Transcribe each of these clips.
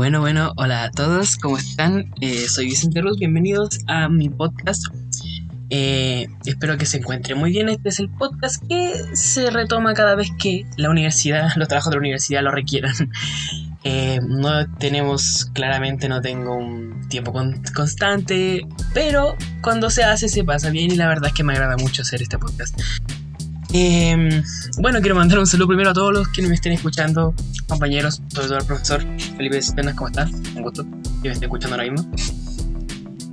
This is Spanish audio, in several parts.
Bueno, bueno, hola a todos, ¿cómo están? Eh, soy Vicente Ruz, bienvenidos a mi podcast. Eh, espero que se encuentre muy bien. Este es el podcast que se retoma cada vez que la universidad, los trabajos de la universidad lo requieran. Eh, no tenemos, claramente no tengo un tiempo constante, pero cuando se hace se pasa bien y la verdad es que me agrada mucho hacer este podcast. Eh, bueno, quiero mandar un saludo primero a todos los que me estén escuchando, compañeros, sobre todo al profesor Felipe Penas, ¿cómo estás? Un gusto que me esté escuchando ahora mismo.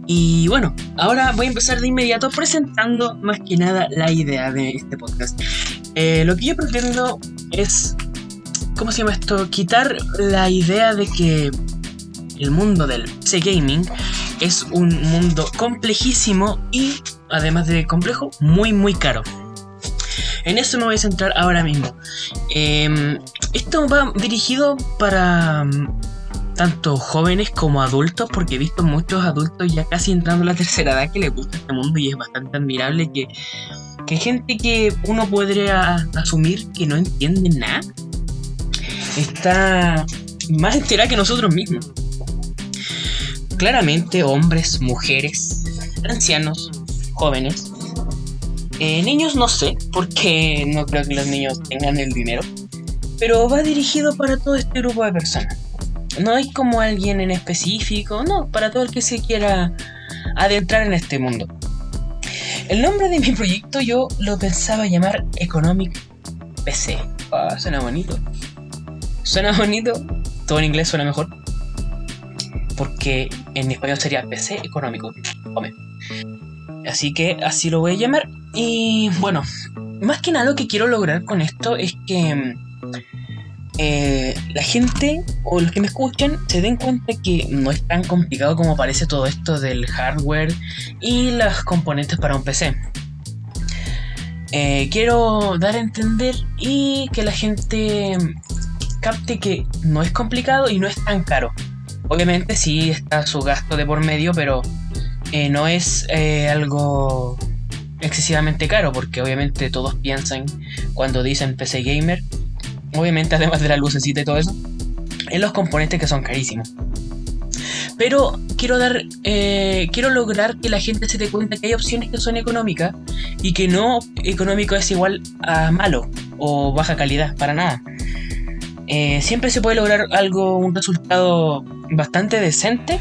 Y bueno, ahora voy a empezar de inmediato presentando más que nada la idea de este podcast. Eh, lo que yo pretendo es, ¿cómo se llama esto? Quitar la idea de que el mundo del PC Gaming es un mundo complejísimo y, además de complejo, muy muy caro. En eso me voy a centrar ahora mismo. Em, esto va dirigido para mm, tanto jóvenes como adultos, porque he visto muchos adultos ya casi entrando a la tercera edad que les gusta este mundo y es bastante admirable que, que gente que uno podría asumir que no entiende nada está más enterada que nosotros mismos. Claramente hombres, mujeres, ancianos, jóvenes, eh, niños no sé, porque no creo que los niños tengan el dinero, pero va dirigido para todo este grupo de personas. No hay como alguien en específico, no, para todo el que se quiera adentrar en este mundo. El nombre de mi proyecto yo lo pensaba llamar Economic PC. Ah, suena bonito. Suena bonito. Todo en inglés suena mejor. Porque en español sería PC económico. Hombre. Así que así lo voy a llamar. Y bueno, más que nada lo que quiero lograr con esto es que eh, la gente o los que me escuchan se den cuenta que no es tan complicado como parece todo esto del hardware y las componentes para un PC. Eh, quiero dar a entender y que la gente capte que no es complicado y no es tan caro. Obviamente sí está su gasto de por medio, pero eh, no es eh, algo excesivamente caro, porque obviamente todos piensan cuando dicen PC Gamer, obviamente además de la lucecita y todo eso, en los componentes que son carísimos. Pero quiero dar, eh, quiero lograr que la gente se dé cuenta que hay opciones que son económicas y que no económico es igual a malo o baja calidad, para nada. siempre se puede lograr algo, un resultado bastante decente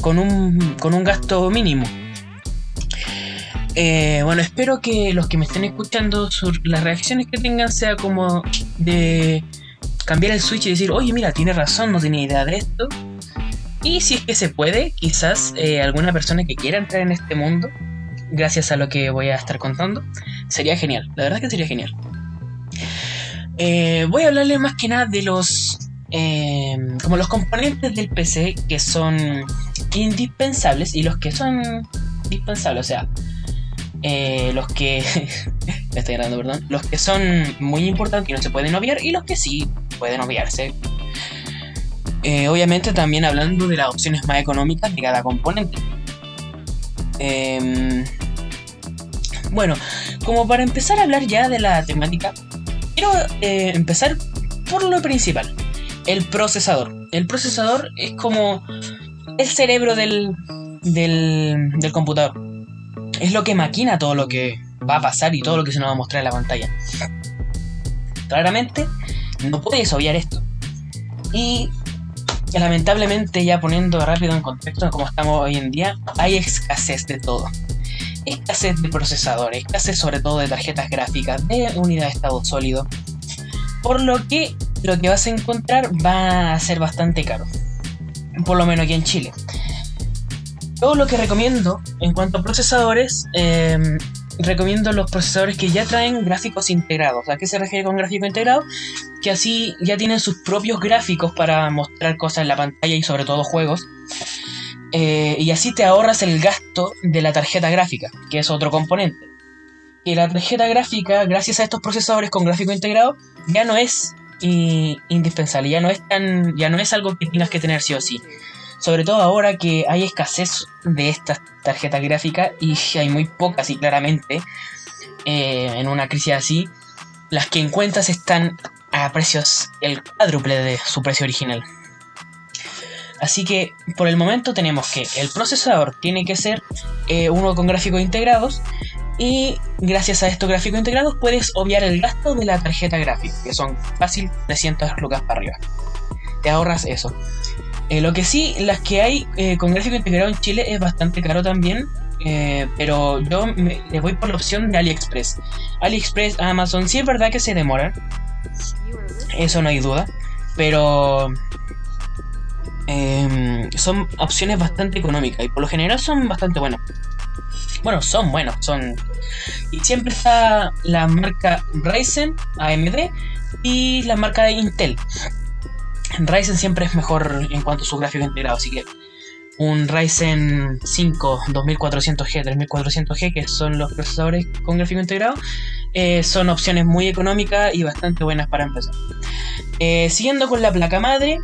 con un, con un gasto mínimo. Eh, bueno, espero que los que me estén escuchando, las reacciones que tengan sea como de cambiar el switch y decir, oye, mira, tiene razón, no tenía idea de esto. Y si es que se puede, quizás eh, alguna persona que quiera entrar en este mundo, gracias a lo que voy a estar contando, sería genial. La verdad que sería genial. Eh, voy a hablarle más que nada de los Em, como los componentes del PC que son indispensables y los que son dispensables, o sea, eh, los que me estoy grabando, perdón, los que son muy importantes y no se pueden obviar y los que sí pueden obviarse. Eh, obviamente también hablando de las opciones más económicas de cada componente. Em, bueno, como para empezar a hablar ya de la temática, quiero eh, empezar por lo principal el procesador. El procesador es como el cerebro del, del, computador. Es lo que maquina todo lo que va a pasar y todo lo que se nos va a mostrar en la pantalla. Claramente, no puedes obviar esto. Y lamentablemente, ya poniendo rápido en contexto de cómo estamos hoy en día, hay escasez de todo. Escasez de procesadores, escasez sobre todo de tarjetas gráficas, de unidad de estado sólido. Por lo que lo que vas a encontrar va a ser bastante caro. Por lo menos aquí en Chile. Todo lo que recomiendo en cuanto a procesadores, em, recomiendo los procesadores que ya traen gráficos integrados. ¿A qué se refiere con gráfico integrado? Que así ya tienen sus propios gráficos para mostrar cosas en la pantalla y sobre todo juegos. Eh, y así te ahorras el gasto de la tarjeta gráfica, que es otro componente. Y la tarjeta gráfica, gracias a estos procesadores con gráfico integrado, ya no es indispensable, ya no es tan, ya no es algo que tengas que tener sí o sí. Sobre todo ahora que hay escasez de estas tarjetas gráficas y hay muy pocas y claramente eh, en una crisis así, las que encuentras están a precios el cuádruple de su precio original. Así que por el momento tenemos que el procesador tiene que ser eh, uno con gráficos integrados y gracias a estos gráficos integrados puedes obviar el gasto de la tarjeta gráfica, que son fácil 300 lucas para arriba. Te ahorras eso. Eh, lo que sí, las que hay eh, con gráfico integrado en Chile es bastante caro también. pero yo me, voy por la opción de AliExpress. AliExpress, Amazon, sí es verdad que se demoran. Eso no hay duda. Pero Em, son opciones bastante económicas y por lo general son bastante buenas. Bueno, son buenos, son... Y siempre está la marca Ryzen, AMD y la marca de Intel. Ryzen siempre es mejor en cuanto a su gráfico integrado, así que un Ryzen 5 2400G, 3400G, que son los procesadores con gráfico integrado, eh, son opciones muy económicas y bastante buenas para empezar. Eh, siguiendo con la placa madre,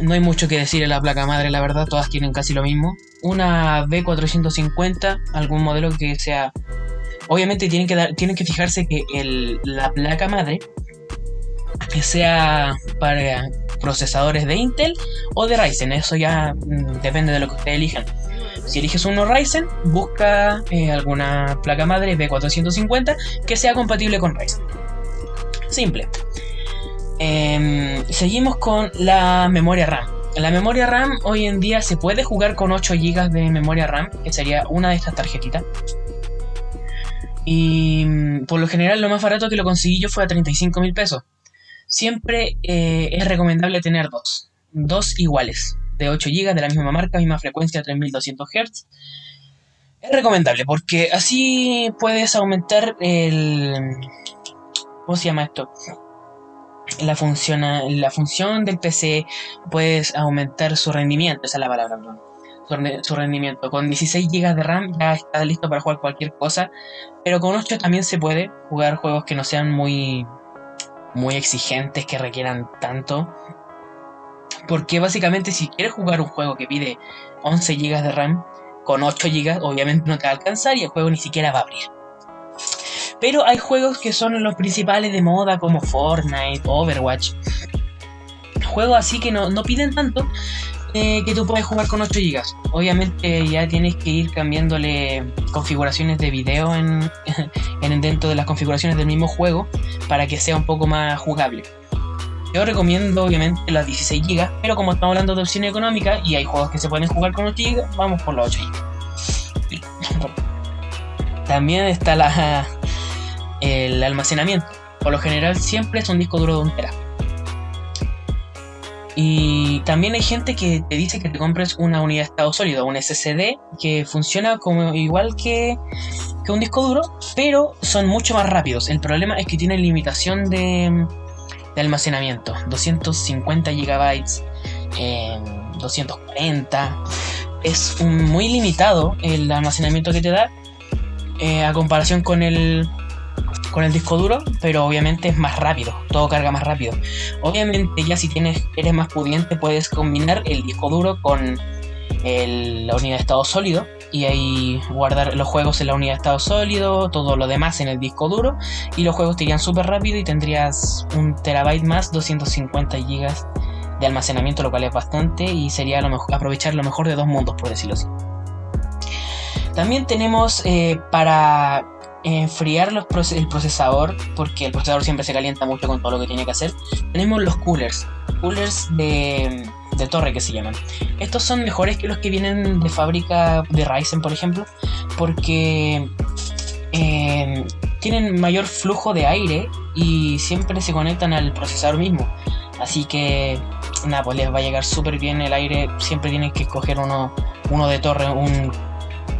no hay mucho que decir en la placa madre, la verdad, todas tienen casi lo mismo. Una B450, algún modelo que sea... Obviamente tienen que, dar, tienen que fijarse que la placa madre sea para procesadores de Intel o de Ryzen, eso ya mm, depende de lo que ustedes elijan. Si eliges uno Ryzen, busca eh, alguna placa madre B450 que sea compatible con Ryzen. Simple. Em, seguimos con la memoria RAM. La memoria RAM hoy en día se puede jugar con 8 GB de memoria RAM, que sería una de estas tarjetitas. Y mm, por lo general lo más barato que lo conseguí yo fue a 35 mil pesos. Siempre eh, es recomendable tener dos. Dos iguales, de 8 GB, de la misma marca, misma frecuencia, 3200 Hz. Es recomendable porque así puedes aumentar el... ¿Cómo se llama esto? La función, la función del PC puedes aumentar su rendimiento, esa es la palabra, Su, rendimiento. Con 16 GB de RAM ya está listo para jugar cualquier cosa, pero con 8 también se puede jugar juegos que no sean muy, muy exigentes, que requieran tanto. Porque básicamente si quieres jugar un juego que pide 11 GB de RAM, con 8 GB obviamente no te va a alcanzar y el juego ni siquiera va a abrir. Pero hay juegos que son los principales de moda como Fortnite, Overwatch. Juegos así que no, piden tanto eh, que tú puedes jugar con 8 GB. Obviamente ya tienes que ir cambiándole configuraciones de video en, en, dentro de las configuraciones del mismo juego para que sea un poco más jugable. Yo recomiendo obviamente las 16 GB, pero como estamos hablando de opción económica y hay juegos que se pueden jugar con 8 GB, vamos por los 8 GB. También está la, el almacenamiento. Por lo general siempre es un disco duro de un tera. Y también hay gente que te dice que te compres una unidad de estado sólido, un SSD, que funciona como igual que, que un disco duro, pero son mucho más rápidos. El problema es que tienen limitación de, de almacenamiento. 250 GB, 240. Es muy limitado el almacenamiento que te da eh, a comparación con el, con el disco duro, pero obviamente es más rápido, todo carga más rápido. Obviamente ya si tienes, eres más pudiente puedes combinar el disco duro con la unidad de estado sólido y ahí guardar los juegos en la unidad de estado sólido, todo lo demás en el disco duro y los juegos te irían súper rápido y tendrías un terabyte más, 250 gigas de almacenamiento, lo cual es bastante y sería lo mejor, aprovechar lo mejor de dos mundos, por decirlo así. También tenemos eh, para enfriar el procesador, porque el procesador siempre se calienta mucho con todo lo que tiene que hacer, tenemos los coolers, coolers de, de torre que se llaman. Estos son mejores que los que vienen de fábrica de Ryzen, por ejemplo, porque eh, tienen mayor flujo de aire y siempre se conectan al procesador mismo. Así que, nada, pues les va a llegar súper bien el aire. Siempre tienen que escoger uno, uno de torre, un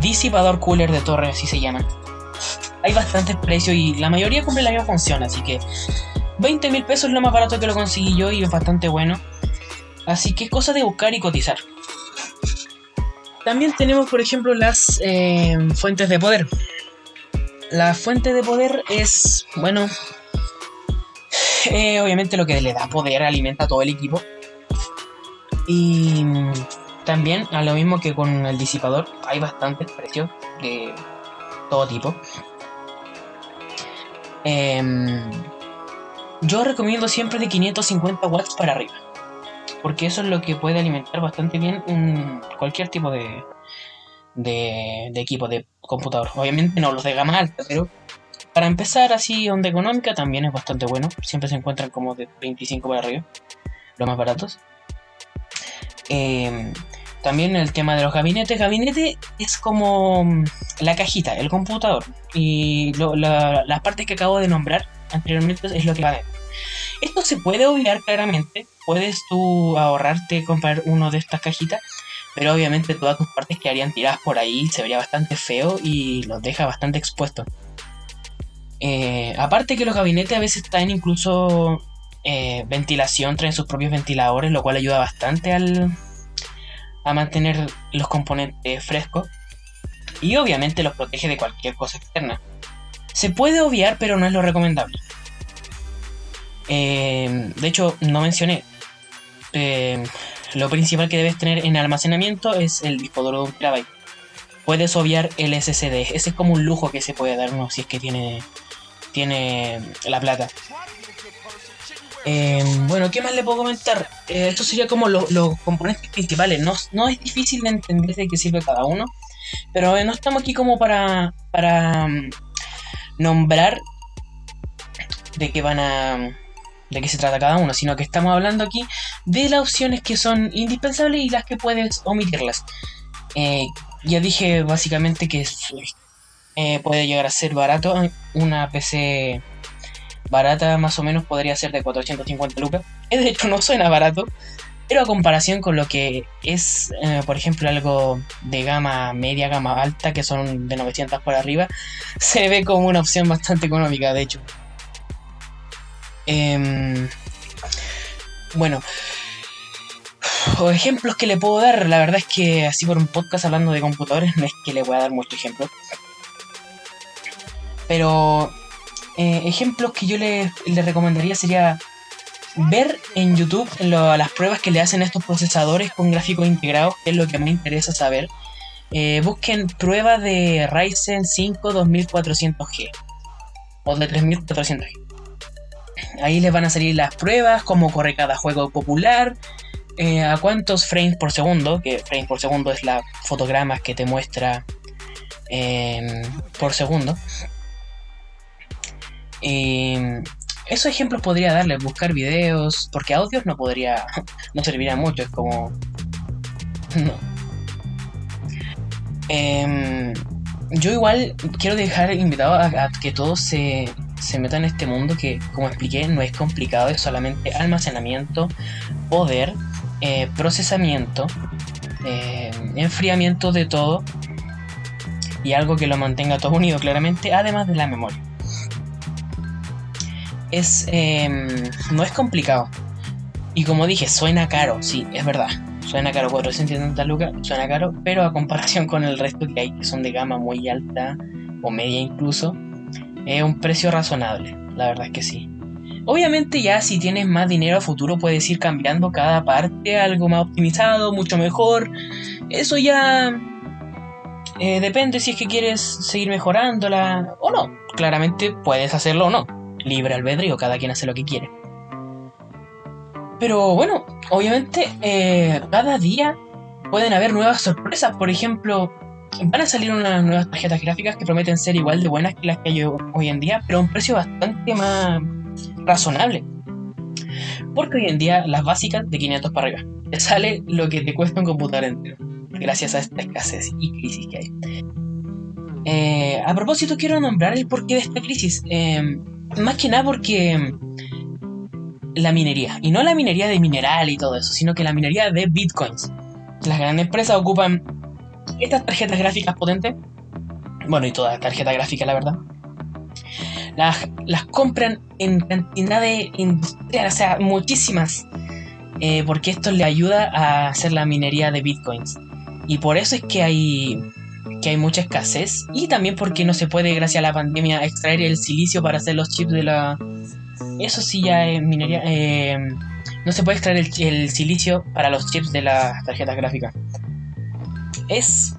disipador cooler de torre, así se llaman hay bastantes precios y la mayoría cumple la misma función, así que 20 mil pesos es lo más barato que lo conseguí yo y es bastante bueno. Así que es cosa de buscar y cotizar. También tenemos, por ejemplo, las eh, fuentes de poder. La fuente de poder es, bueno, eh, obviamente lo que le da poder alimenta a todo el equipo. Y también, a lo mismo que con el disipador, hay bastantes precios de todo tipo. Em, yo recomiendo siempre de 550 watts para arriba. Porque eso es lo que puede alimentar bastante bien cualquier tipo de, de, equipo de computador. Obviamente no los de gama alta, pero para empezar así onda económica también es bastante bueno. Siempre se encuentran como de 25 para arriba, los más baratos. Eh, también el tema de los gabinetes. Gabinete es como mm, la cajita, el computador. Y las partes que acabo de nombrar anteriormente es lo que va a Esto se puede obviar claramente. Puedes tú ahorrarte comprar uno de estas cajitas. Pero obviamente todas tus partes quedarían tiradas por ahí. Se vería bastante feo y los deja bastante expuestos. Eh, aparte que los gabinetes a veces traen incluso eh, ventilación, traen sus propios ventiladores, lo cual ayuda bastante al, a mantener los componentes frescos y obviamente los protege de cualquier cosa externa. Se puede obviar, pero no es lo recomendable. Eh, de hecho, no mencioné. Eh, lo principal que debes tener en almacenamiento es el disco duro de un terabyte. Puedes obviar el SSD. Ese es como un lujo que se puede dar uno si es que tiene, tiene la plata. Eh, bueno, ¿qué más le puedo comentar? Eh, esto sería como los componentes principales. No, es difícil de entender de qué sirve cada uno. Pero eh, no estamos aquí como para, para mm, nombrar de qué van a. de qué se trata cada uno, sino que estamos hablando aquí de las opciones que son indispensables y las que puedes omitirlas. ya dije básicamente que puede llegar a ser barato una PC barata más o menos podría ser de 450 lucas. De hecho no suena barato, pero a comparación con lo que es, eh, por ejemplo, algo de gama media, gama alta, que son de 900 por arriba, se ve como una opción bastante económica, de hecho. Em, bueno, o ejemplos que le puedo dar, la verdad es que así por un podcast hablando de computadores no es que le voy a dar mucho ejemplo. Pero eh, ejemplos que yo les le recomendaría sería ver en YouTube las pruebas que le hacen estos procesadores con gráficos integrados, que es lo que me interesa saber. Eh, busquen pruebas de Ryzen 5 2400G o de 3400G. Ahí les van a salir las pruebas, cómo corre cada juego popular, eh, a cuántos frames por segundo, que frames por segundo es la fotogramas que te muestra por segundo. Eh, esos ejemplos podría darle, buscar videos, porque audios no podría, no serviría mucho, es como... No. Em, yo igual quiero dejar invitado a, que todos se, se, metan en este mundo que, como expliqué, no es complicado, es solamente almacenamiento, poder, eh, procesamiento, eh, enfriamiento de todo y algo que lo mantenga todo unido claramente, además de la memoria es em, no es complicado. Y como dije, suena caro, sí, es verdad. Suena caro, 470 lucas, suena caro, pero a comparación con el resto que hay, que son de gama muy alta o media incluso, es un precio razonable, la verdad es que sí. Obviamente ya si tienes más dinero a futuro puedes ir cambiando cada parte algo más optimizado, mucho mejor. Eso ya eh, depende si es que quieres seguir mejorándola o no. Claramente puedes hacerlo o no libre albedrío, cada quien hace lo que quiere. Pero bueno, obviamente eh, cada día pueden haber nuevas sorpresas. Por ejemplo, van a salir unas nuevas tarjetas gráficas que prometen ser igual de buenas que las que hay hoy en día, pero a un precio bastante más razonable. Porque hoy en día las básicas de 500 para arriba. Te sale lo que te cuesta un computador entero. Gracias a esta escasez y crisis que hay. Eh, a propósito, quiero nombrar el porqué de esta crisis. Eh, más que nada porque la minería, y no la minería de mineral y todo eso, sino que la minería de bitcoins. Las grandes empresas ocupan estas tarjetas gráficas potentes, bueno, y toda tarjeta gráfica, la verdad, las, las compran en cantidades industriales, o sea, muchísimas, eh, porque esto le ayuda a hacer la minería de bitcoins. Y por eso es que hay que hay mucha escasez y también porque no se puede, gracias a la pandemia, extraer el silicio para hacer los chips de la... Eso sí ya es minería... Eh, no se puede extraer el, silicio para los chips de la tarjeta gráfica. Es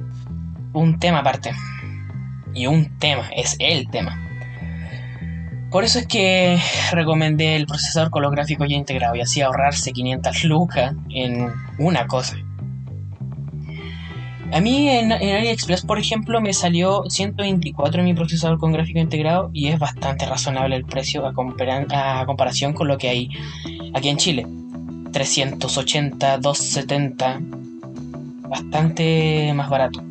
un tema aparte. Y un tema, es el tema. Por eso es que recomendé el procesador con los gráficos ya integrados y así ahorrarse 500 lucas en una cosa. A mí en, AliExpress, por ejemplo, me salió 124 mi procesador con gráfico integrado y es bastante razonable el precio a, a comparación con lo que hay aquí en Chile. 380, 270, bastante más barato.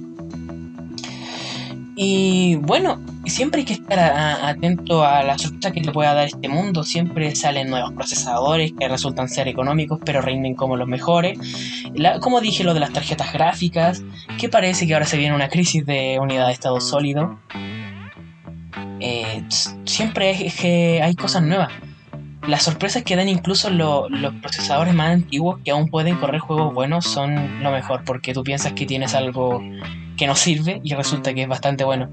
Y bueno, siempre hay que estar atento a la sorpresa que te pueda dar este mundo. Siempre salen nuevos procesadores que resultan ser económicos, pero rinden como los mejores. como dije, lo de las tarjetas gráficas, que parece que ahora se viene una crisis de unidad de estado sólido. Eh, siempre que hay cosas nuevas. Las sorpresas que dan incluso los procesadores más antiguos que aún pueden correr juegos buenos son lo mejor, porque tú piensas que tienes algo que no sirve y resulta que es bastante bueno.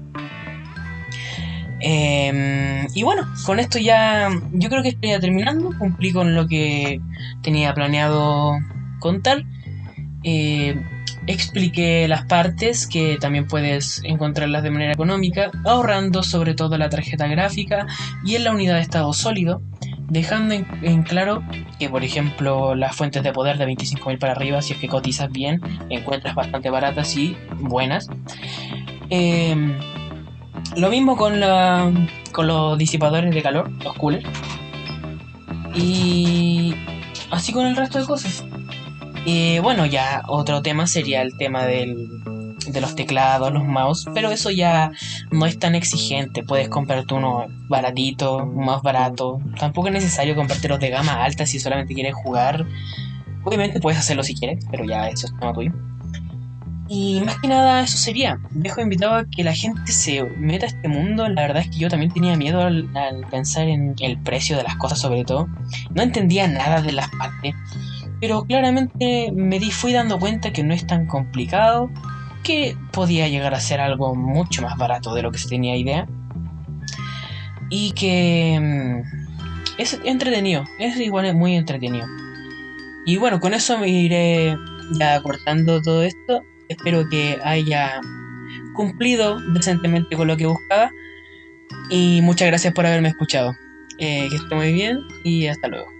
Em, y bueno, con esto ya yo creo que estoy ya terminando, cumplí con lo que tenía planeado contar. Eh, expliqué las partes que también puedes encontrarlas de manera económica, ahorrando sobre todo la tarjeta gráfica y en la unidad de estado sólido, dejando en, claro que por ejemplo las fuentes de poder de 25.000 para arriba, si es que cotizas bien, encuentras bastante baratas y buenas. Eh, lo mismo con, la, con los disipadores de calor, los coolers. Y así con el resto de cosas. Y bueno, ya otro tema sería el tema del, de los teclados, los mouse, pero eso ya no es tan exigente. Puedes comprarte uno baratito, más barato. Tampoco es necesario comprarte los de gama alta si solamente quieres jugar. Obviamente puedes hacerlo si quieres, pero ya eso es tema tuyo. Y más que nada eso sería. Dejo invitado a que la gente se meta a este mundo. La verdad es que yo también tenía miedo al, pensar en el precio de las cosas sobre todo. No entendía nada de las partes. Pero claramente me di, fui dando cuenta que no es tan complicado. Que podía llegar a ser algo mucho más barato de lo que se tenía idea. Y que mm, es entretenido. Es igual muy entretenido. Y bueno, con eso me iré ya cortando todo esto Espero que haya cumplido decentemente con lo que buscaba. Y muchas gracias por haberme escuchado. Eh, que esté muy bien y hasta luego.